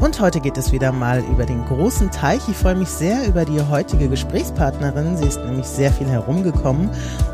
Und heute geht es wieder mal über den großen Teich. Ich freue mich sehr über die heutige Gesprächspartnerin. Sie ist nämlich sehr viel herumgekommen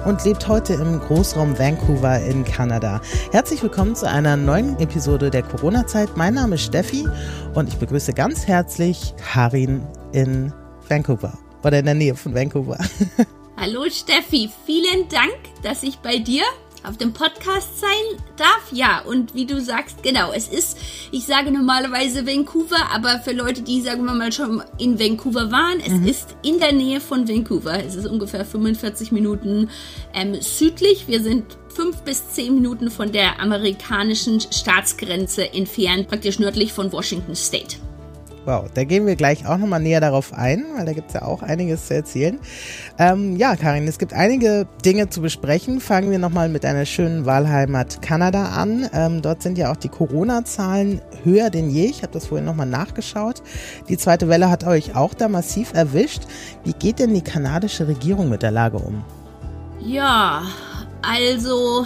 und lebt heute im Großraum Vancouver in Kanada. Herzlich willkommen zu einer neuen Episode der Corona-Zeit. Mein Name ist Steffi und ich begrüße ganz herzlich Harin in Vancouver oder in der Nähe von Vancouver. Hallo Steffi, vielen Dank, dass ich bei dir auf dem Podcast sein darf. Ja, und wie du sagst, genau, es ist, ich sage normalerweise Vancouver, aber für Leute, die, sagen wir mal, schon in Vancouver waren, es mhm. ist in der Nähe von Vancouver. Es ist ungefähr 45 Minuten ähm, südlich. Wir sind fünf bis zehn Minuten von der amerikanischen Staatsgrenze entfernt, praktisch nördlich von Washington State. Wow, da gehen wir gleich auch nochmal näher darauf ein, weil da gibt es ja auch einiges zu erzählen. Ähm, ja, Karin, es gibt einige Dinge zu besprechen. Fangen wir nochmal mit deiner schönen Wahlheimat Kanada an. Ähm, dort sind ja auch die Corona-Zahlen höher denn je. Ich habe das vorhin nochmal nachgeschaut. Die zweite Welle hat euch auch da massiv erwischt. Wie geht denn die kanadische Regierung mit der Lage um? Ja, also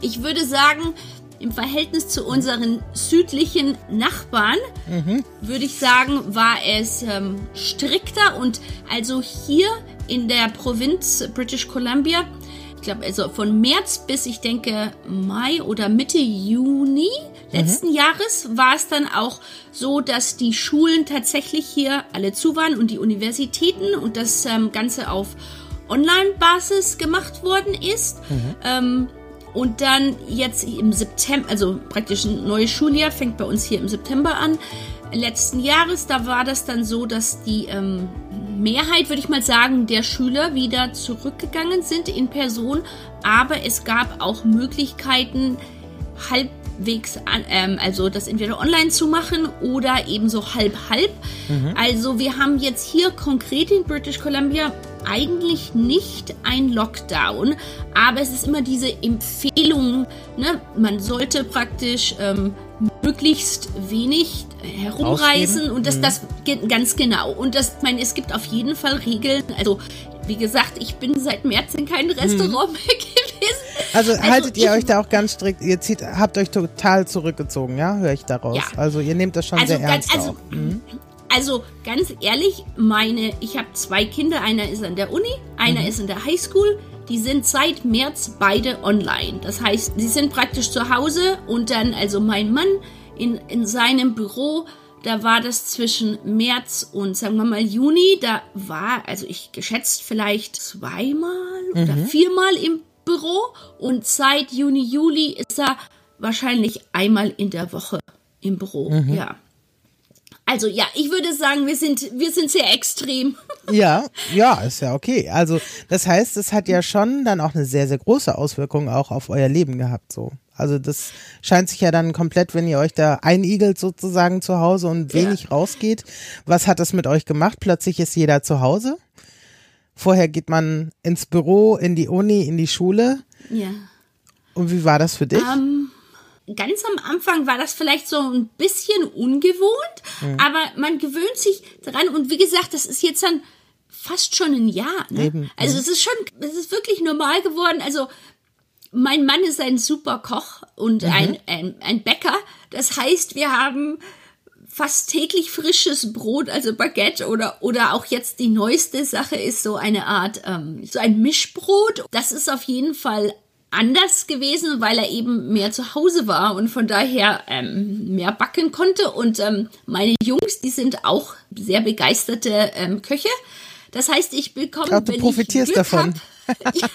ich würde sagen, im Verhältnis zu unseren südlichen Nachbarn, mhm. würde ich sagen, war es ähm, strikter und also hier in der Provinz British Columbia, ich glaube also von März bis ich denke Mai oder Mitte Juni letzten mhm. Jahres war es dann auch so, dass die Schulen tatsächlich hier alle zu waren und die Universitäten und das ähm, Ganze auf Online-Basis gemacht worden ist. Mhm. Ähm, und dann jetzt im September, also praktisch ein neues Schuljahr fängt bei uns hier im September an. Letzten Jahres, da war das dann so, dass die ähm, Mehrheit, würde ich mal sagen, der Schüler wieder zurückgegangen sind in Person. Aber es gab auch Möglichkeiten, halbwegs, an, ähm, also das entweder online zu machen oder eben so halb-halb. Mhm. Also wir haben jetzt hier konkret in British Columbia eigentlich nicht ein Lockdown, aber es ist immer diese Empfehlung, ne? man sollte praktisch ähm, möglichst wenig herumreisen Ausgeben. und das, mhm. das ganz genau. Und das, ich meine, es gibt auf jeden Fall Regeln. Also, wie gesagt, ich bin seit März in keinem Restaurant mhm. mehr gewesen. Also, also haltet ihr euch da auch ganz strikt, ihr zieht, habt euch total zurückgezogen, ja, höre ich daraus. Ja. Also ihr nehmt das schon also sehr ganz, ernst. Also, mhm. Also ganz ehrlich, meine, ich habe zwei Kinder, einer ist an der Uni, einer mhm. ist in der Highschool. Die sind seit März beide online. Das heißt, sie sind praktisch zu Hause und dann, also mein Mann in, in seinem Büro, da war das zwischen März und sagen wir mal Juni, da war, also ich geschätzt vielleicht zweimal mhm. oder viermal im Büro und seit Juni, Juli ist er wahrscheinlich einmal in der Woche im Büro, mhm. ja. Also ja, ich würde sagen, wir sind, wir sind sehr extrem. Ja, ja, ist ja okay. Also das heißt, es hat ja schon dann auch eine sehr, sehr große Auswirkung auch auf euer Leben gehabt so. Also das scheint sich ja dann komplett, wenn ihr euch da einigelt sozusagen zu Hause und wenig ja. rausgeht. Was hat das mit euch gemacht? Plötzlich ist jeder zu Hause. Vorher geht man ins Büro, in die Uni, in die Schule. Ja. Und wie war das für dich? Um ähm, ganz am Anfang war das vielleicht so ein bisschen ungewohnt, mhm. aber man gewöhnt sich dran und wie gesagt, das ist jetzt dann fast schon ein Jahr. Ne? Eben. Also mhm. es ist schon, es ist wirklich normal geworden. Also mein Mann ist ein super Koch und mhm. ein, ein, ein Bäcker. Das heißt, wir haben fast täglich frisches Brot, also Baguette oder, oder auch jetzt die neueste Sache ist so eine Art, ähm, so ein Mischbrot. Das ist auf jeden Fall anders gewesen, weil er eben mehr zu Hause war und von daher ähm, mehr backen konnte. Und ähm, meine Jungs, die sind auch sehr begeisterte ähm, Köche. Das heißt, ich bekomme, Ach, du wenn profitierst ich Glück davon. Hab, ja,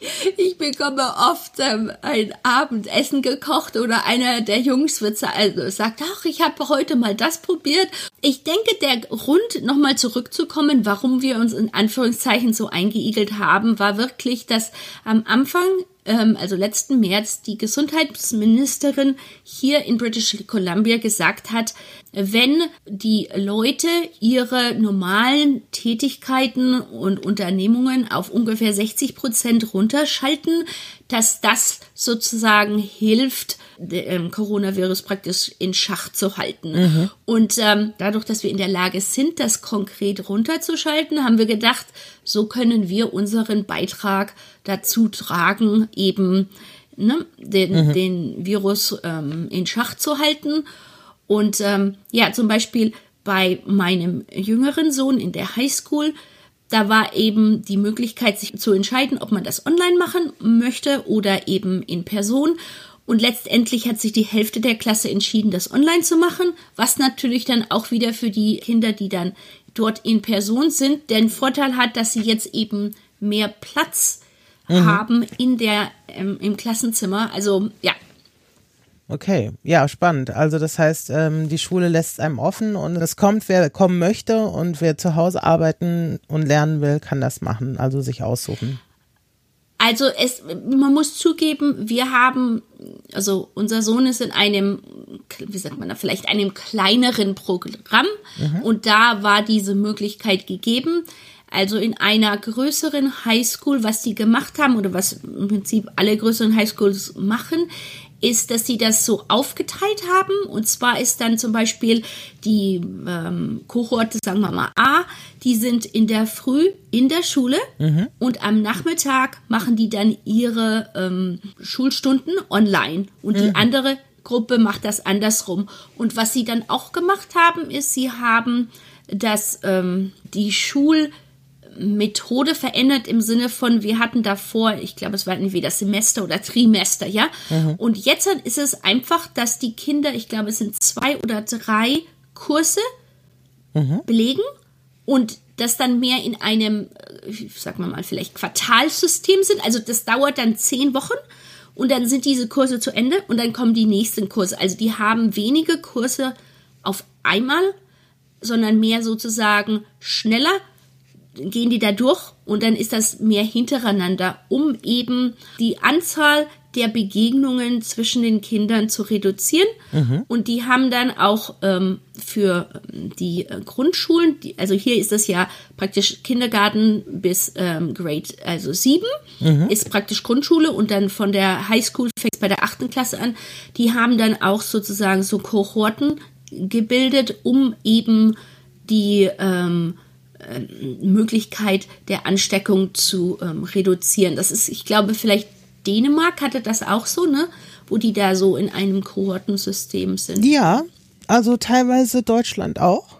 ich, ich bekomme oft ähm, ein Abendessen gekocht oder einer der Jungs wird also sagt, ach, ich habe heute mal das probiert. Ich denke, der Grund, nochmal zurückzukommen, warum wir uns in Anführungszeichen so eingeigelt haben, war wirklich, dass am Anfang ähm, also letzten März, die Gesundheitsministerin hier in British Columbia gesagt hat, wenn die Leute ihre normalen Tätigkeiten und Unternehmungen auf ungefähr 60 Prozent runterschalten, dass das sozusagen hilft, ähm, Coronavirus praktisch in Schach zu halten. Mhm. Und ähm, dadurch, dass wir in der Lage sind, das konkret runterzuschalten, haben wir gedacht, so können wir unseren Beitrag dazu tragen, eben ne, den, mhm. den Virus ähm, in Schach zu halten. Und ähm, ja, zum Beispiel bei meinem jüngeren Sohn in der Highschool, da war eben die Möglichkeit, sich zu entscheiden, ob man das online machen möchte oder eben in Person. Und letztendlich hat sich die Hälfte der Klasse entschieden, das online zu machen, was natürlich dann auch wieder für die Kinder, die dann dort in Person sind, den Vorteil hat, dass sie jetzt eben mehr Platz mhm. haben in der ähm, im Klassenzimmer. Also ja. Okay, ja, spannend. Also das heißt, ähm, die Schule lässt einem offen und es kommt, wer kommen möchte und wer zu Hause arbeiten und lernen will, kann das machen, also sich aussuchen. Also es, man muss zugeben, wir haben, also unser Sohn ist in einem, wie sagt man da, vielleicht einem kleineren Programm mhm. und da war diese Möglichkeit gegeben. Also in einer größeren Highschool, was die gemacht haben oder was im Prinzip alle größeren Highschools machen, ist, dass sie das so aufgeteilt haben. Und zwar ist dann zum Beispiel die ähm, Kohorte, sagen wir mal A, die sind in der Früh in der Schule mhm. und am Nachmittag machen die dann ihre ähm, Schulstunden online. Und mhm. die andere Gruppe macht das andersrum. Und was sie dann auch gemacht haben, ist, sie haben das, ähm, die Schul- Methode verändert im Sinne von, wir hatten davor, ich glaube, es war das Semester oder Trimester, ja. Mhm. Und jetzt ist es einfach, dass die Kinder, ich glaube, es sind zwei oder drei Kurse mhm. belegen und das dann mehr in einem, sagen wir mal, vielleicht Quartalsystem sind. Also das dauert dann zehn Wochen und dann sind diese Kurse zu Ende und dann kommen die nächsten Kurse. Also die haben wenige Kurse auf einmal, sondern mehr sozusagen schneller gehen die da durch und dann ist das mehr hintereinander, um eben die Anzahl der Begegnungen zwischen den Kindern zu reduzieren. Mhm. Und die haben dann auch ähm, für ähm, die äh, Grundschulen, die, also hier ist das ja praktisch Kindergarten bis ähm, Grade, also sieben, mhm. ist praktisch Grundschule und dann von der Highschool fängt bei der achten Klasse an. Die haben dann auch sozusagen so Kohorten gebildet, um eben die ähm, äh, Möglichkeit der Ansteckung zu ähm, reduzieren. Das ist, ich glaube, vielleicht Dänemark hatte das auch so, ne? Wo die da so in einem Kohortensystem sind. Ja, also teilweise Deutschland auch.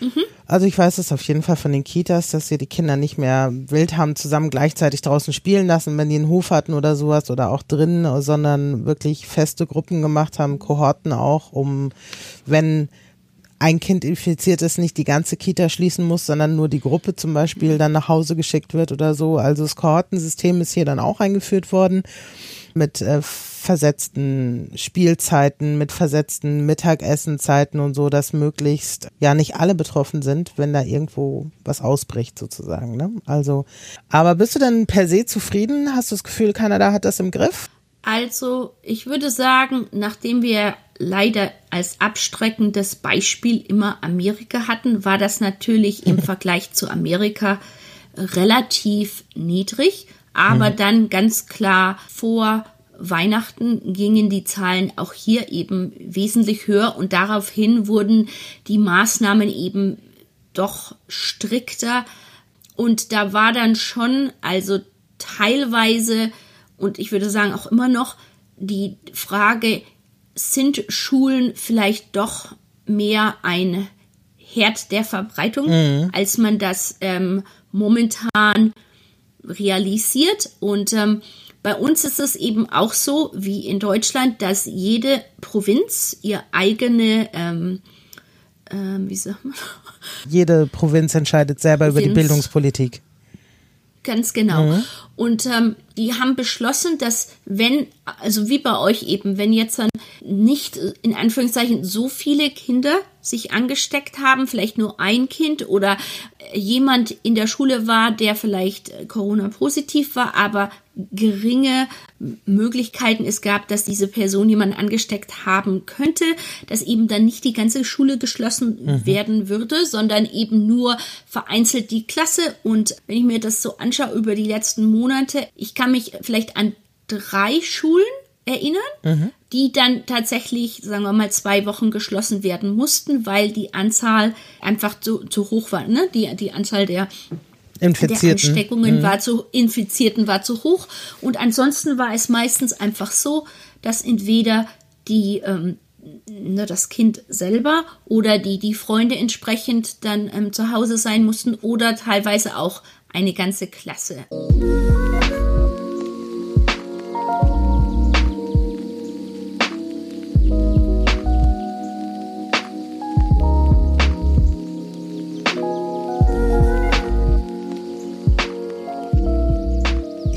Mhm. Also ich weiß es auf jeden Fall von den Kitas, dass sie die Kinder nicht mehr wild haben zusammen gleichzeitig draußen spielen lassen, wenn die einen Hof hatten oder sowas oder auch drinnen, sondern wirklich feste Gruppen gemacht haben, Kohorten auch, um wenn ein Kind infiziert ist, nicht die ganze Kita schließen muss, sondern nur die Gruppe zum Beispiel dann nach Hause geschickt wird oder so. Also das Kohortensystem ist hier dann auch eingeführt worden mit äh, versetzten Spielzeiten, mit versetzten Mittagessenzeiten und so, dass möglichst ja nicht alle betroffen sind, wenn da irgendwo was ausbricht sozusagen. Ne? Also, aber bist du denn per se zufrieden? Hast du das Gefühl, Kanada hat das im Griff? Also, ich würde sagen, nachdem wir leider als abstreckendes Beispiel immer Amerika hatten, war das natürlich im Vergleich zu Amerika relativ niedrig. Aber mhm. dann ganz klar vor Weihnachten gingen die Zahlen auch hier eben wesentlich höher und daraufhin wurden die Maßnahmen eben doch strikter. Und da war dann schon, also teilweise, und ich würde sagen auch immer noch, die Frage, sind Schulen vielleicht doch mehr ein Herd der Verbreitung, mhm. als man das ähm, momentan realisiert. Und ähm, bei uns ist es eben auch so, wie in Deutschland, dass jede Provinz ihr eigene, ähm, ähm, wie sagt man? Jede Provinz entscheidet selber Provinz. über die Bildungspolitik. Ganz genau. Mhm. Und ähm, die haben beschlossen, dass wenn, also wie bei euch eben, wenn jetzt dann nicht in Anführungszeichen so viele Kinder sich angesteckt haben, vielleicht nur ein Kind oder jemand in der Schule war, der vielleicht Corona-positiv war, aber geringe Möglichkeiten es gab, dass diese Person jemanden angesteckt haben könnte, dass eben dann nicht die ganze Schule geschlossen mhm. werden würde, sondern eben nur vereinzelt die Klasse. Und wenn ich mir das so anschaue über die letzten Monate, ich kann mich vielleicht an drei Schulen erinnern, die dann tatsächlich, sagen wir mal, zwei Wochen geschlossen werden mussten, weil die Anzahl einfach zu, zu hoch war. Ne? Die, die Anzahl der der Infizierten. Ansteckungen war zu, Infizierten war zu hoch. Und ansonsten war es meistens einfach so, dass entweder die, ähm, ne, das Kind selber oder die, die Freunde entsprechend dann ähm, zu Hause sein mussten oder teilweise auch eine ganze Klasse.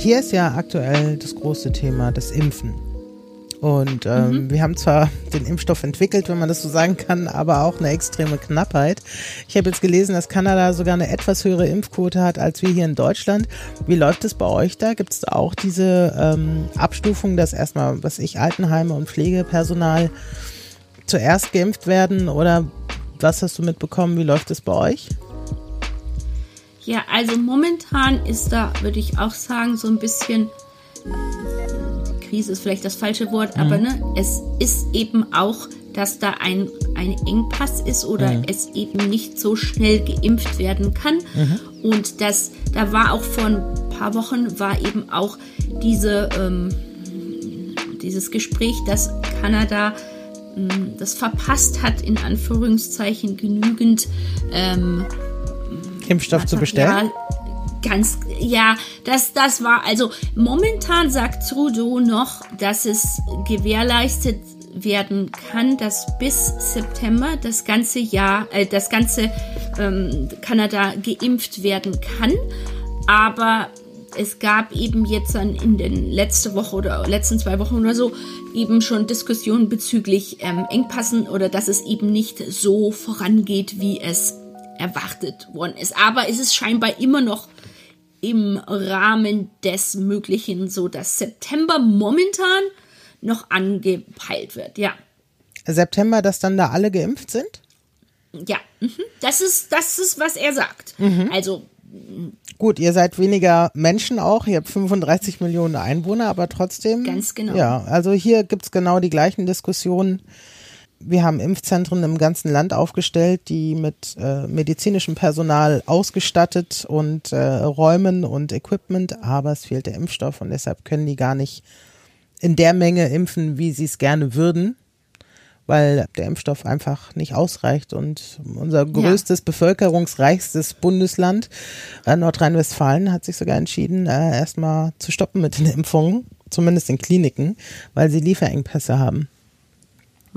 Hier ist ja aktuell das große Thema das Impfen. Und ähm, Mhm. wir haben zwar den Impfstoff entwickelt, wenn man das so sagen kann, aber auch eine extreme Knappheit. Ich habe jetzt gelesen, dass Kanada sogar eine etwas höhere Impfquote hat als wir hier in Deutschland. Wie läuft es bei euch da? Gibt es auch diese ähm, Abstufung, dass erstmal, was ich, Altenheime und Pflegepersonal zuerst geimpft werden? Oder was hast du mitbekommen? Wie läuft es bei euch? Ja, also momentan ist da, würde ich auch sagen, so ein bisschen, Krise ist vielleicht das falsche Wort, aber ne, es ist eben auch, dass da ein, ein Engpass ist oder es eben nicht so schnell geimpft werden kann. Und das, da war auch vor ein paar Wochen, war eben auch diese, ähm, dieses Gespräch, dass Kanada ähm, das verpasst hat, in Anführungszeichen genügend ähm, Impfstoff zu bestellen? Ja, ganz, ja, das, das war, also momentan sagt Trudeau noch, dass es gewährleistet werden kann, dass bis September das ganze Jahr, äh, das ganze ähm, Kanada geimpft werden kann. Aber es gab eben jetzt dann in den letzte Woche oder letzten zwei Wochen oder so eben schon Diskussionen bezüglich ähm, Engpassen oder dass es eben nicht so vorangeht, wie es erwartet worden ist. Aber es ist scheinbar immer noch im Rahmen des Möglichen, so dass September momentan noch angepeilt wird. Ja, September, dass dann da alle geimpft sind? ja, mhm. das ist das ist was er sagt. Also Gut, ihr seid weniger Menschen auch, ihr habt 35 Millionen Einwohner, aber trotzdem. Ganz genau. Ja, also hier gibt's genau die gleichen Diskussionen. Wir haben Impfzentren im ganzen Land aufgestellt, die mit äh, medizinischem Personal ausgestattet und äh, Räumen und Equipment, aber es fehlt der Impfstoff und deshalb können die gar nicht in der Menge impfen, wie sie es gerne würden, weil der Impfstoff einfach nicht ausreicht. Und unser größtes, bevölkerungsreichstes Bundesland, äh, Nordrhein-Westfalen, hat sich sogar entschieden, äh, erstmal zu stoppen mit den Impfungen, zumindest in Kliniken, weil sie Lieferengpässe haben.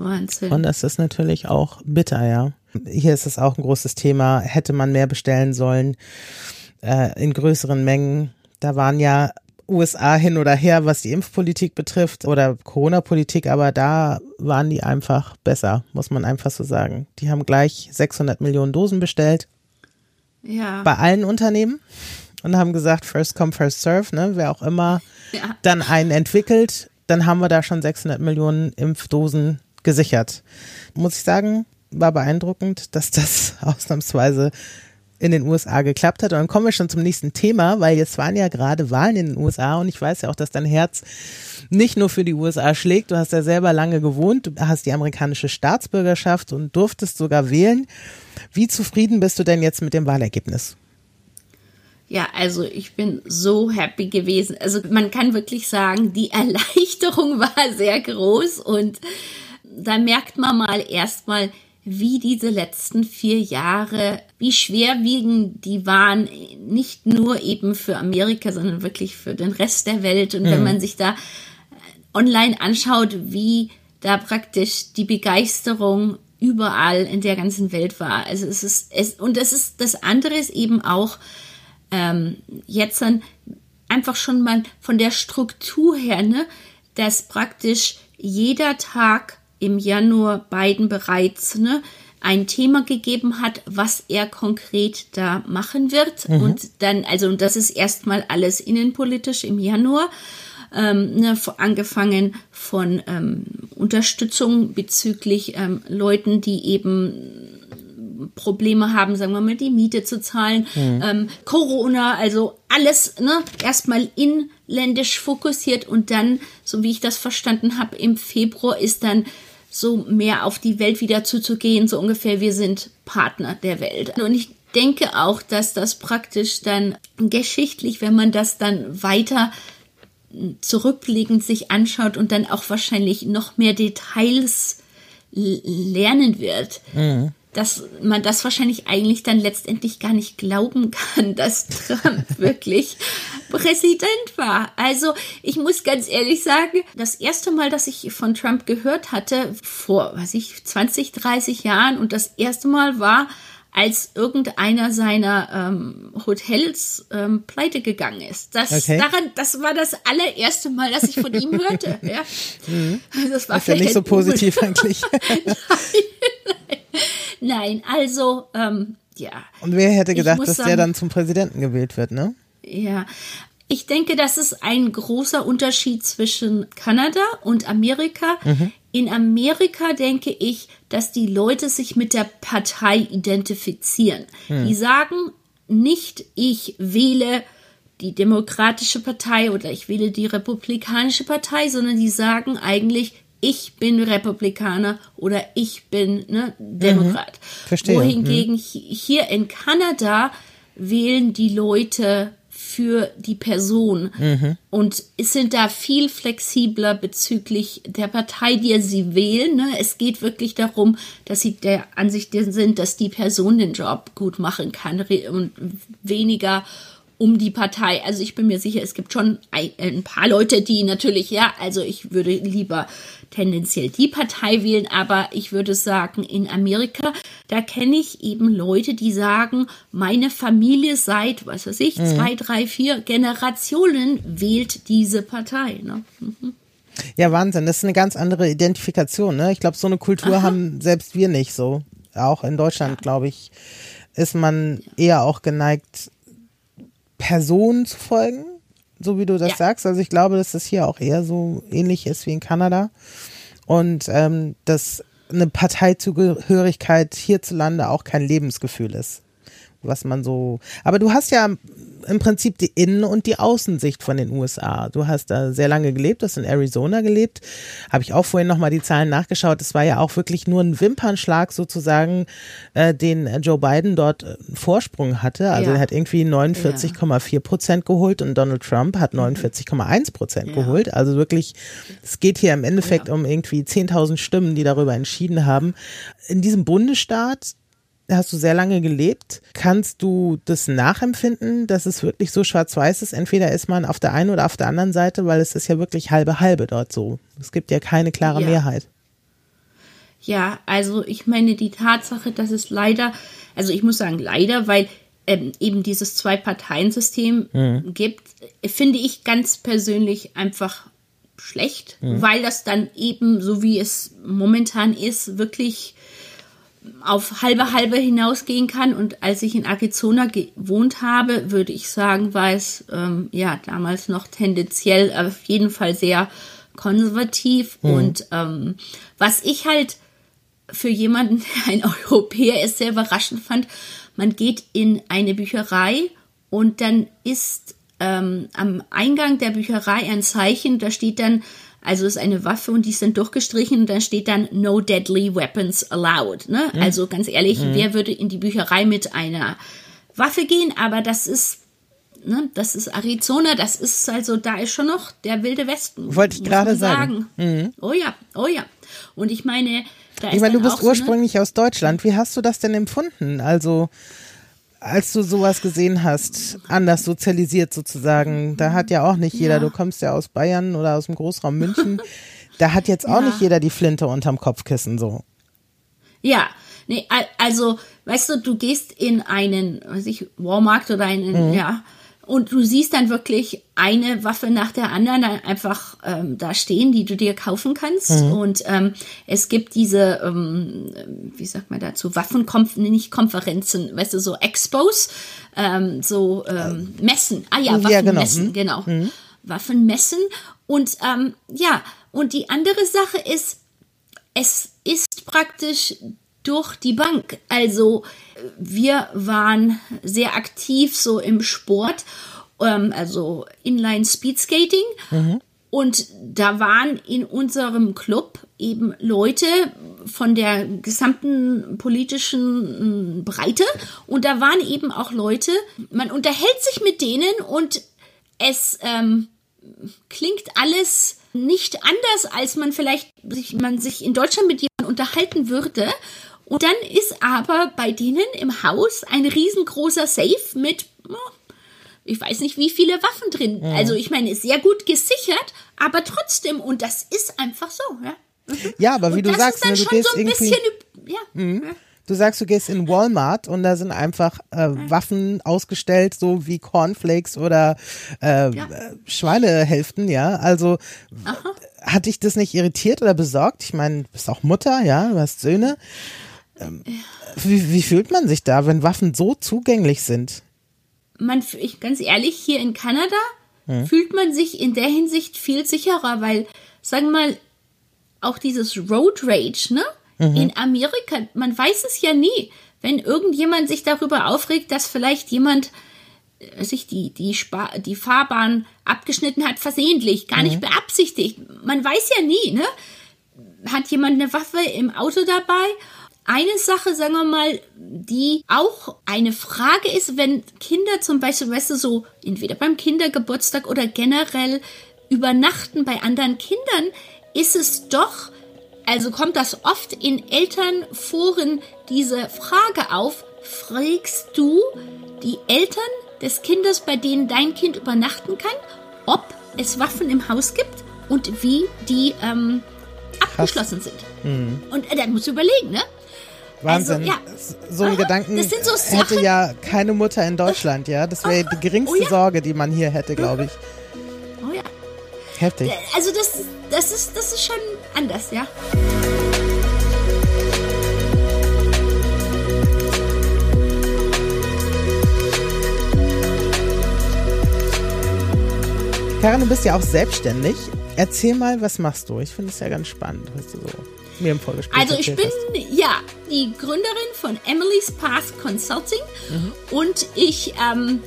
Wahnsinn. Und das ist natürlich auch bitter, ja. Hier ist es auch ein großes Thema. Hätte man mehr bestellen sollen äh, in größeren Mengen. Da waren ja USA hin oder her, was die Impfpolitik betrifft oder Corona-Politik, aber da waren die einfach besser, muss man einfach so sagen. Die haben gleich 600 Millionen Dosen bestellt ja. bei allen Unternehmen und haben gesagt, first come, first serve, ne? wer auch immer Ja. dann einen entwickelt, dann haben wir da schon 600 Millionen Impfdosen gesichert. Muss ich sagen, war beeindruckend, dass das ausnahmsweise in den USA geklappt hat. Und dann kommen wir schon zum nächsten Thema, weil jetzt waren ja gerade Wahlen in den USA und ich weiß ja auch, dass dein Herz nicht nur für die USA schlägt. Du hast ja selber lange gewohnt, du hast die amerikanische Staatsbürgerschaft und durftest sogar wählen. Wie zufrieden bist du denn jetzt mit dem Wahlergebnis? Ja, also ich bin so happy gewesen. Also man kann wirklich sagen, die Erleichterung war sehr groß und da merkt man mal erstmal, wie diese letzten vier Jahre, wie schwerwiegend die waren, nicht nur eben für Amerika, sondern wirklich für den Rest der Welt. Und wenn man sich da online anschaut, wie da praktisch die Begeisterung überall in der ganzen Welt war. Also es ist es und das ist das andere ist eben auch ähm, jetzt dann einfach schon mal von der Struktur her, ne, dass praktisch jeder Tag im Januar Biden bereits ne, ein Thema gegeben hat, was er konkret da machen wird. Und dann, also und das ist erstmal alles innenpolitisch im Januar. Ähm, ne, angefangen von ähm, Unterstützung bezüglich ähm, Leuten, die eben Probleme haben, sagen wir mal, die Miete zu zahlen, ähm, Corona, also alles, ne, erstmal in inländisch fokussiert und dann, so wie ich das verstanden habe, im Februar ist dann so mehr auf die Welt wieder zuzugehen, so ungefähr, wir sind Partner der Welt. Und ich denke auch, dass das praktisch dann geschichtlich, wenn man das dann weiter zurückblickend sich anschaut und dann auch wahrscheinlich noch mehr Details lernen wird, mhm. Dass man das wahrscheinlich eigentlich dann letztendlich gar nicht glauben kann, dass Trump wirklich Präsident war. Also ich muss ganz ehrlich sagen, das erste Mal, dass ich von Trump gehört hatte, vor, weiß ich, 20, 30 Jahren und das erste Mal war, als irgendeiner seiner ähm, Hotels ähm, pleite gegangen ist. Das, okay. daran, das war das allererste Mal, dass ich von ihm hörte. Ja. Mhm. Das war ist ja nicht so positiv eigentlich. nein, nein, also ähm, ja. Und wer hätte gedacht, dass sagen, der dann zum Präsidenten gewählt wird, ne? Ja, ich denke, das ist ein großer Unterschied zwischen Kanada und Amerika. Mhm. In Amerika denke ich, dass die Leute sich mit der Partei identifizieren. Mhm. Die sagen nicht, ich wähle die Demokratische Partei oder ich wähle die Republikanische Partei, sondern die sagen eigentlich, ich bin Republikaner oder ich bin ne, Demokrat. Mhm. Verstehe. Wohingegen mhm. hier in Kanada wählen die Leute für die Person mhm. und sind da viel flexibler bezüglich der Partei, die sie wählen. Ne? Es geht wirklich darum, dass sie der Ansicht sind, dass die Person den Job gut machen kann und weniger um die Partei. Also ich bin mir sicher, es gibt schon ein, ein paar Leute, die natürlich, ja, also ich würde lieber tendenziell die Partei wählen, aber ich würde sagen, in Amerika, da kenne ich eben Leute, die sagen, meine Familie seit, was weiß ich, mhm. zwei, drei, vier Generationen wählt diese Partei. Ne? Mhm. Ja, Wahnsinn, das ist eine ganz andere Identifikation. Ne? Ich glaube, so eine Kultur Aha. haben selbst wir nicht so. Auch in Deutschland, ja. glaube ich, ist man eher auch geneigt, Personen zu folgen so wie du das ja. sagst. Also ich glaube, dass das hier auch eher so ähnlich ist wie in Kanada. Und ähm, dass eine Parteizugehörigkeit hierzulande auch kein Lebensgefühl ist was man so. Aber du hast ja im Prinzip die Innen- und die Außensicht von den USA. Du hast da sehr lange gelebt, hast in Arizona gelebt. Habe ich auch vorhin nochmal die Zahlen nachgeschaut. Es war ja auch wirklich nur ein Wimpernschlag sozusagen, äh, den Joe Biden dort äh, Vorsprung hatte. Also ja. er hat irgendwie 49,4 Prozent geholt und Donald Trump hat 49,1 Prozent ja. geholt. Also wirklich, es geht hier im Endeffekt ja. um irgendwie 10.000 Stimmen, die darüber entschieden haben. In diesem Bundesstaat hast du sehr lange gelebt. Kannst du das nachempfinden, dass es wirklich so schwarz-weiß ist? Entweder ist man auf der einen oder auf der anderen Seite, weil es ist ja wirklich halbe halbe dort so. Es gibt ja keine klare ja. Mehrheit. Ja, also ich meine die Tatsache, dass es leider, also ich muss sagen leider, weil ähm, eben dieses Zwei-Parteien-System mhm. gibt, finde ich ganz persönlich einfach schlecht, mhm. weil das dann eben, so wie es momentan ist, wirklich auf halbe halbe hinausgehen kann. Und als ich in Arizona gewohnt habe, würde ich sagen, war es ähm, ja damals noch tendenziell auf jeden Fall sehr konservativ. Mhm. Und ähm, was ich halt für jemanden, der ein Europäer ist, sehr überraschend fand, man geht in eine Bücherei und dann ist ähm, am Eingang der Bücherei ein Zeichen, da steht dann also ist eine Waffe und die sind durchgestrichen und dann steht dann No Deadly Weapons Allowed. Ne? Mhm. Also ganz ehrlich, mhm. wer würde in die Bücherei mit einer Waffe gehen? Aber das ist, ne, das ist Arizona, das ist also, da ist schon noch der wilde Westen. Wollte ich gerade sagen. sagen. Mhm. Oh ja, oh ja. Und ich meine, da ist. Ich meine, du bist ursprünglich so, ne? aus Deutschland. Wie hast du das denn empfunden? Also als du sowas gesehen hast, anders sozialisiert sozusagen, da hat ja auch nicht jeder, ja. du kommst ja aus Bayern oder aus dem Großraum München, da hat jetzt auch ja. nicht jeder die Flinte unterm Kopfkissen so. Ja, nee, also, weißt du, du gehst in einen, weiß ich, Walmart oder einen, mhm. ja, und du siehst dann wirklich eine Waffe nach der anderen einfach ähm, da stehen, die du dir kaufen kannst. Mhm. Und ähm, es gibt diese, ähm, wie sagt man dazu, Waffenkonferenzen, nicht Konferenzen, weißt du, so Expos, ähm, so ähm, Messen. Ah ja, Waffenmessen, ja, genau. genau. Mhm. Waffenmessen. Und ähm, ja, und die andere Sache ist, es ist praktisch durch die Bank. Also wir waren sehr aktiv so im Sport ähm, also Inline Speedskating. Und da waren in unserem Club eben Leute von der gesamten politischen mm, Breite. Und da waren eben auch Leute, man unterhält sich mit denen und es ähm, klingt alles nicht anders, als man vielleicht sich, man sich in Deutschland mit jemandem unterhalten würde. Und dann ist aber bei denen im Haus ein riesengroßer Safe mit, oh, ich weiß nicht, wie viele Waffen drin. Also ich meine, ist sehr gut gesichert, aber trotzdem, und das ist einfach so, ja. Ja, aber wie und du das sagst, ne, du gehst so irgendwie. bisschen, ja. Du sagst, du gehst in Walmart und da sind einfach äh, Waffen ausgestellt, so wie Cornflakes oder äh, Ja. äh, Schweinehälften, ja. Also hat dich das nicht irritiert oder besorgt? Ich meine, du bist auch Mutter, ja, du hast Söhne. Ähm, wie, wie fühlt man sich da, wenn Waffen so zugänglich sind? man, ich, ganz ehrlich, hier in Kanada fühlt man sich in der Hinsicht viel sicherer, weil, sagen wir mal, auch dieses Road Rage, ne? In Amerika, man weiß es ja nie, wenn irgendjemand sich darüber aufregt, dass vielleicht jemand äh, sich die, die, Spa die Fahrbahn abgeschnitten hat, versehentlich, gar nicht beabsichtigt. Man weiß ja nie, ne? Hat jemand eine Waffe im Auto dabei? Eine Sache, sagen wir mal, die auch eine Frage ist, wenn Kinder zum Beispiel, weißt du, so entweder beim Kindergeburtstag oder generell übernachten bei anderen Kindern, ist es doch, also kommt das oft in Elternforen diese Frage auf, fragst du die Eltern des Kindes, bei denen dein Kind übernachten kann, ob es Waffen im Haus gibt und wie die ähm, abgeschlossen sind. Und äh, da musst du überlegen, ne? Wahnsinn. ja. So ein Aha, Gedanken so hätte ja keine Mutter in Deutschland, ja. Das wäre die geringste Oh ja. Sorge, die man hier hätte, glaube ich. Oh ja. Heftig. Also das, das ist, das ist schon anders, ja. Karin, du bist ja auch selbstständig. Erzähl mal, was machst du? Ich finde es ja ganz spannend, was du so mir im Vorgespräch Also ich bin hast. ja die Gründerin von Emily's Path Consulting und ich ähm,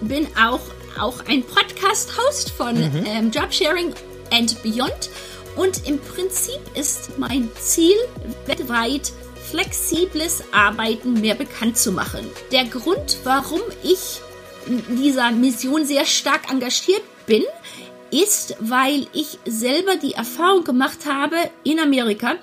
bin auch, auch ein Podcast-Host von ähm, Jobsharing and Beyond. Und im Prinzip ist mein Ziel, weltweit flexibles Arbeiten mehr bekannt zu machen. Der Grund, warum ich in dieser Mission sehr stark engagiert bin, ist, weil ich selber die Erfahrung gemacht habe in Amerika,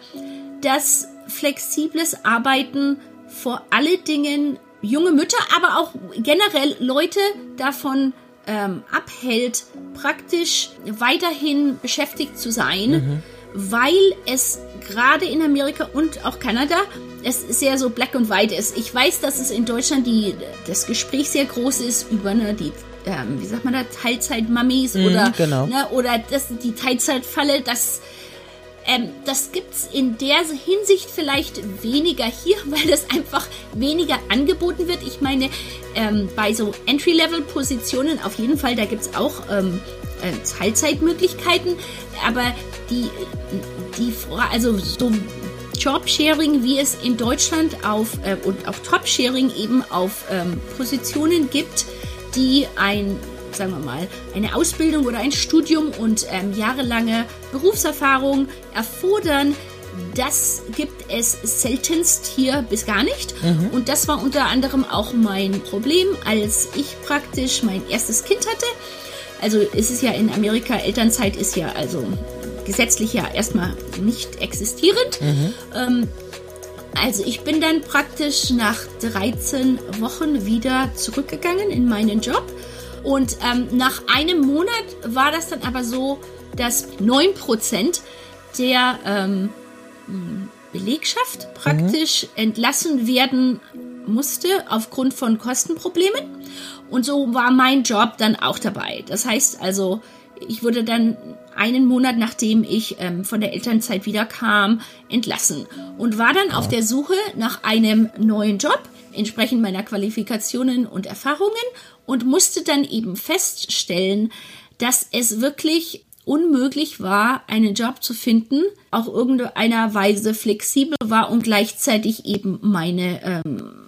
dass flexibles Arbeiten vor alle Dingen junge Mütter, aber auch generell Leute davon ähm, abhält, praktisch weiterhin beschäftigt zu sein, weil es gerade in Amerika und auch Kanada es sehr so black und white ist. Ich weiß, dass es in Deutschland die, das Gespräch sehr groß ist über ne, die, ähm, wie sagt man da, Teilzeitmammis oder, genau. ne, oder das, die Teilzeitfalle, das ähm, das gibt's in der Hinsicht vielleicht weniger hier, weil das einfach weniger angeboten wird. Ich meine, ähm, bei so Entry-Level-Positionen auf jeden Fall, da gibt's auch ähm, äh, Teilzeitmöglichkeiten, aber die, die, also so Jobsharing, wie es in Deutschland auf äh, und auch Top-Sharing eben auf ähm, Positionen gibt, die ein sagen wir mal, eine Ausbildung oder ein Studium und ähm, jahrelange Berufserfahrung erfordern. Das gibt es seltenst hier bis gar nicht. Und das war unter anderem auch mein Problem, als ich praktisch mein erstes Kind hatte. Also es ist ja in Amerika, Elternzeit ist ja also gesetzlich ja erstmal nicht existierend. Ähm, also ich bin dann praktisch nach 13 Wochen wieder zurückgegangen in meinen Job. Und ähm, nach einem Monat war das dann aber so, dass 9% der ähm, Belegschaft praktisch entlassen werden musste aufgrund von Kostenproblemen. Und so war mein Job dann auch dabei. Das heißt also, ich wurde dann einen Monat nachdem ich ähm, von der Elternzeit wieder kam, entlassen. Und war dann auf der Suche nach einem neuen Job, entsprechend meiner Qualifikationen und Erfahrungen und musste dann eben feststellen, dass es wirklich unmöglich war, einen Job zu finden, auch irgendeiner Weise flexibel war und gleichzeitig eben meine ähm,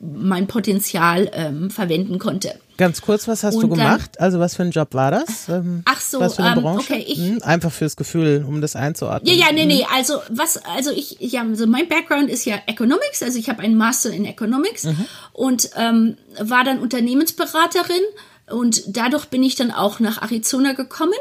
mein Potenzial ähm, verwenden konnte. Ganz kurz, was hast Und du dann- gemacht? also was für ein Job war das? Ähm, Ach so, was für eine ähm, Branche? okay, ich- Hm, Einfach fürs Gefühl, um das einzuordnen. Ja, ja, nee, nee. Also was, also ich, ja, also mein Background ist ja Economics, also ich habe einen Master in Economics und ähm, war dann Unternehmensberaterin und dadurch bin ich dann auch nach Arizona gekommen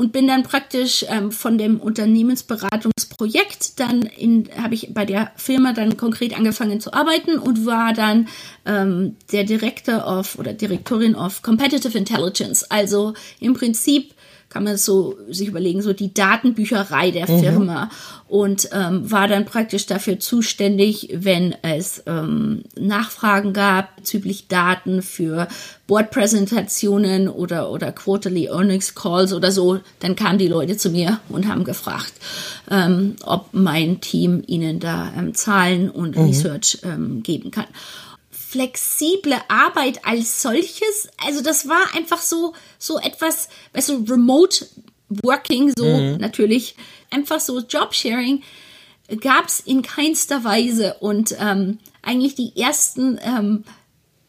und bin dann praktisch ähm, von dem Unternehmensberatungsprojekt dann in habe ich bei der Firma dann konkret angefangen zu arbeiten und war dann ähm, der Director of oder Direktorin of Competitive Intelligence. Also im Prinzip kann man so sich überlegen, so die Datenbücherei der Firma. Und ähm, war dann praktisch dafür zuständig, wenn es ähm, Nachfragen gab bezüglich Daten für Boardpräsentationen oder oder Quarterly Earnings Calls oder so, dann kamen die Leute zu mir und haben gefragt, ähm, ob mein Team ihnen da ähm, Zahlen und Research ähm, geben kann flexible Arbeit als solches, also das war einfach so, so etwas, weißt du, remote working, so natürlich, einfach so Jobsharing gab es in keinster Weise und ähm, eigentlich die ersten ähm,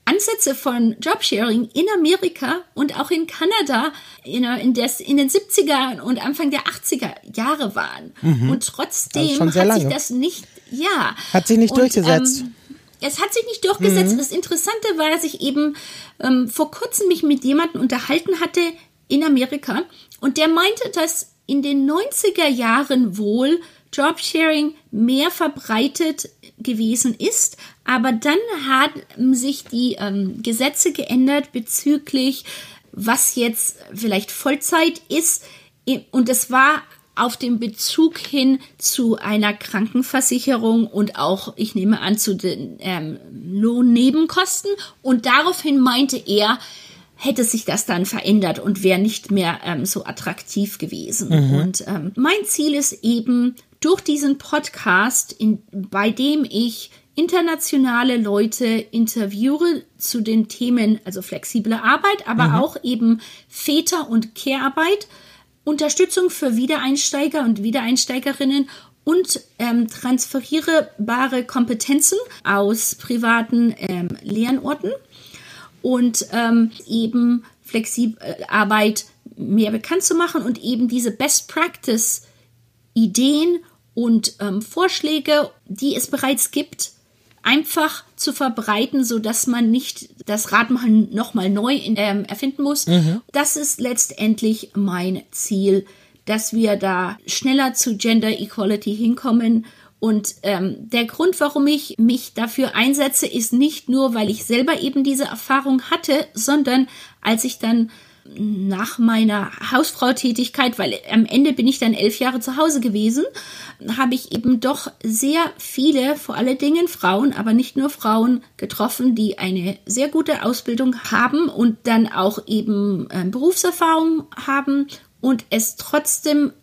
Ansätze von Jobsharing in Amerika und auch in Kanada in, in, des, in den 70er und Anfang der 80er Jahre waren. Und trotzdem Also hat sich lange. das nicht, ja. Hat sich nicht Und, durchgesetzt. Ähm, es hat sich nicht durchgesetzt. Das Interessante war, dass ich eben ähm, vor kurzem mich mit jemandem unterhalten hatte in Amerika. Und der meinte, dass in den 90er Jahren wohl Jobsharing mehr verbreitet gewesen ist, aber dann haben sich die ähm, Gesetze geändert bezüglich, was jetzt vielleicht Vollzeit ist. Und es war auf den Bezug hin zu einer Krankenversicherung und auch, ich nehme an, zu den ähm, Lohnnebenkosten. Und daraufhin meinte er, hätte sich das dann verändert und wäre nicht mehr ähm, so attraktiv gewesen. Und ähm, mein Ziel ist eben durch diesen Podcast, in, bei dem ich internationale Leute interviewe zu den Themen, also flexible Arbeit, aber auch eben Väter- und Care-Arbeit, Unterstützung für Wiedereinsteiger und Wiedereinsteigerinnen und ähm, transferierbare Kompetenzen aus privaten ähm, Lernorten und ähm, eben flexible Arbeit mehr bekannt zu machen und eben diese Best Practice Ideen und ähm, Vorschläge, die es bereits gibt, einfach zu verbreiten, so dass man nicht das Rad mal noch mal neu in, ähm, erfinden muss. Das ist letztendlich mein Ziel, dass wir da schneller zu Gender Equality hinkommen. Und ähm, der Grund, warum ich mich dafür einsetze, ist nicht nur, weil ich selber eben diese Erfahrung hatte, sondern als ich dann nach meiner Hausfrau-Tätigkeit, weil am Ende bin ich dann elf Jahre zu Hause gewesen, habe ich eben doch sehr viele, vor allen Dingen Frauen, aber nicht nur Frauen getroffen, die eine sehr gute Ausbildung haben und dann auch eben äh, Berufserfahrung haben und es trotzdem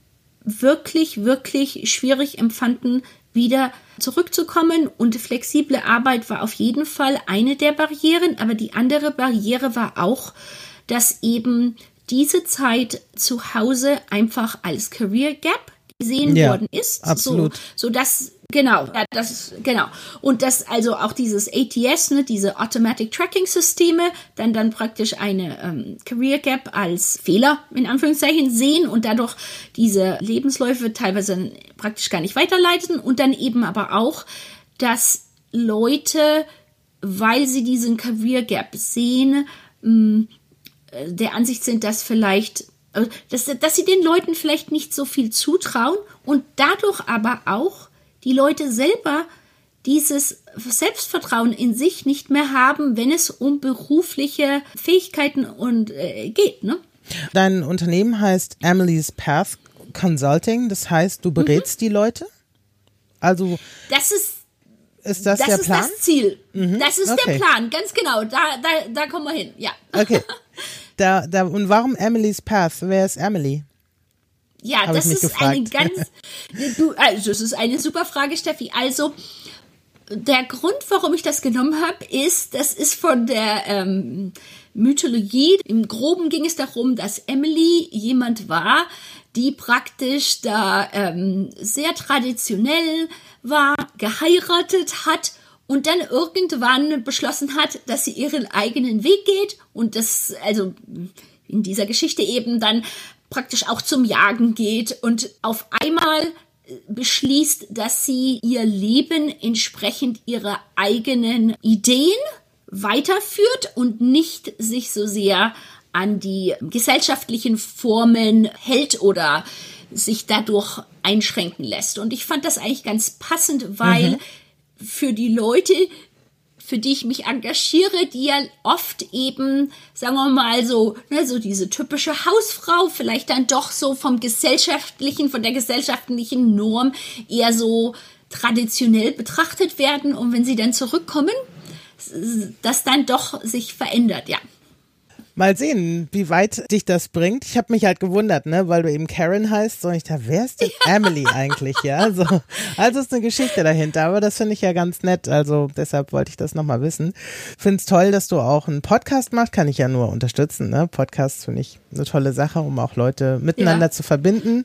wirklich, wirklich schwierig empfanden, wieder zurückzukommen. Und flexible Arbeit war auf jeden Fall eine der Barrieren, aber die andere Barriere war auch, dass eben diese Zeit zu Hause einfach als Career Gap gesehen Ja, worden ist. absolut. So, so dass, genau, ja, das, genau. Und dass also auch dieses ATS, ne, diese Automatic Tracking Systeme, dann dann praktisch eine ähm, Career Gap als Fehler, in Anführungszeichen, sehen und dadurch diese Lebensläufe teilweise praktisch gar nicht weiterleiten und dann eben aber auch, dass Leute, weil sie diesen Career Gap sehen, mh, der Ansicht sind, dass vielleicht, äh, dass, dass sie den Leuten vielleicht nicht so viel zutrauen und dadurch aber auch die Leute selber dieses Selbstvertrauen in sich nicht mehr haben, wenn es um berufliche Fähigkeiten und äh, geht, ne? Dein Unternehmen heißt Emily's Path Consulting, das heißt, du berätst die Leute? Also Das ist ist das, das der ist Plan? das Ziel. Das ist okay. der Plan, ganz genau. Da, da, da kommen wir hin. Ja. Okay. Da, da, und warum Emily's Path? Wer ist Emily? Ja, Hab das ist eine gefragt. ganz, du, also das ist eine super Frage, Steffi. Also der Grund, warum ich das genommen habe, ist, das ist von der ähm, Mythologie. Im Groben ging es darum, dass Emily jemand war, die praktisch da ähm, sehr traditionell war, geheiratet hat und dann irgendwann beschlossen hat, dass sie ihren eigenen Weg geht und das, also in dieser Geschichte eben dann praktisch auch zum Jagen geht und auf einmal beschließt, dass sie ihr Leben entsprechend ihrer eigenen Ideen weiterführt und nicht sich so sehr an die gesellschaftlichen Formen hält oder sich dadurch einschränken lässt. Und ich fand das eigentlich ganz passend, weil mhm. Für die Leute, für die ich mich engagiere, die ja oft eben, sagen wir mal so, ne, so diese typische Hausfrau, vielleicht dann doch so vom gesellschaftlichen, von der gesellschaftlichen Norm eher so traditionell betrachtet werden und wenn sie dann zurückkommen, das dann doch sich verändert, ja. Mal sehen, wie weit dich das bringt. Ich habe mich halt gewundert, ne, weil du eben Karen heißt. So, ich dachte, wer ist denn Emily eigentlich? Ja, so. Also ist eine Geschichte dahinter, aber das finde ich ja ganz nett. Also deshalb wollte ich das nochmal wissen. Finde es toll, dass du auch einen Podcast machst. Kann ich ja nur unterstützen. Ne? Podcasts finde ich eine tolle Sache, um auch Leute miteinander ja. zu verbinden.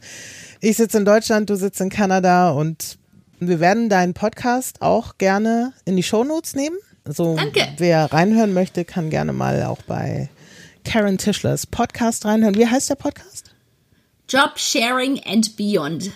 Ich sitze in Deutschland, du sitzt in Kanada und wir werden deinen Podcast auch gerne in die Shownotes nehmen. So, Danke. wer reinhören möchte, kann gerne mal auch bei Karen Tischlers Podcast reinhören. Wie heißt der Podcast? Job Sharing and Beyond.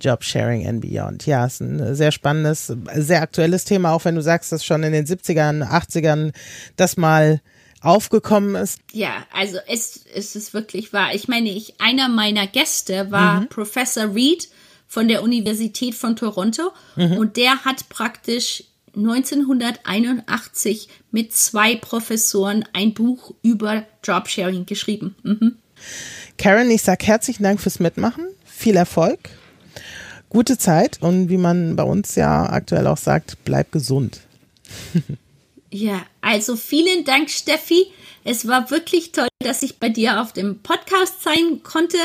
Job Sharing and Beyond. Ja, ist ein sehr spannendes, sehr aktuelles Thema, auch wenn du sagst, dass schon in den 70ern, 80ern das mal aufgekommen ist. Ja, also es, es ist wirklich wahr. Ich meine, ich, einer meiner Gäste war mhm. Professor Reed von der Universität von Toronto mhm. und der hat praktisch 1981 mit zwei Professoren ein Buch über Jobsharing geschrieben. Mhm. Karen, ich sage herzlichen Dank fürs Mitmachen. Viel Erfolg. Gute Zeit und wie man bei uns ja aktuell auch sagt, bleib gesund. ja, also vielen Dank, Steffi. Es war wirklich toll, dass ich bei dir auf dem Podcast sein konnte.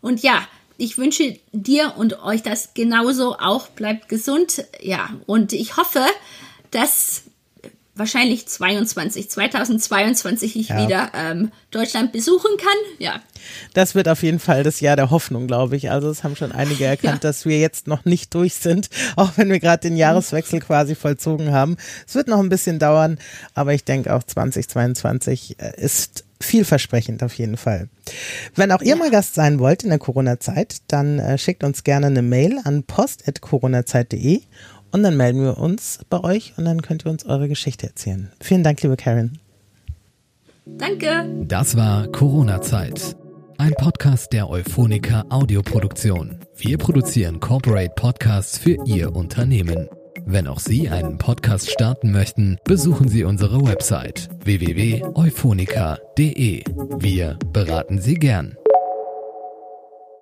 Und ja, ich wünsche dir und euch das genauso auch. Bleibt gesund. Ja, und ich hoffe, dass wahrscheinlich 22, 2022 ich ja. wieder ähm, Deutschland besuchen kann. Ja. Das wird auf jeden Fall das Jahr der Hoffnung, glaube ich. Also es haben schon einige erkannt, ja. dass wir jetzt noch nicht durch sind, auch wenn wir gerade den Jahreswechsel quasi vollzogen haben. Es wird noch ein bisschen dauern, aber ich denke auch 2022 äh, ist vielversprechend auf jeden Fall. Wenn auch ihr ja. mal Gast sein wollt in der Corona-Zeit, dann äh, schickt uns gerne eine Mail an post.coronazeit.de und dann melden wir uns bei euch und dann könnt ihr uns eure Geschichte erzählen. Vielen Dank, liebe Karen. Danke. Das war Corona-Zeit. Ein Podcast der Euphonica Audioproduktion. Wir produzieren Corporate Podcasts für Ihr Unternehmen. Wenn auch Sie einen Podcast starten möchten, besuchen Sie unsere Website www.euphonica.de. Wir beraten Sie gern.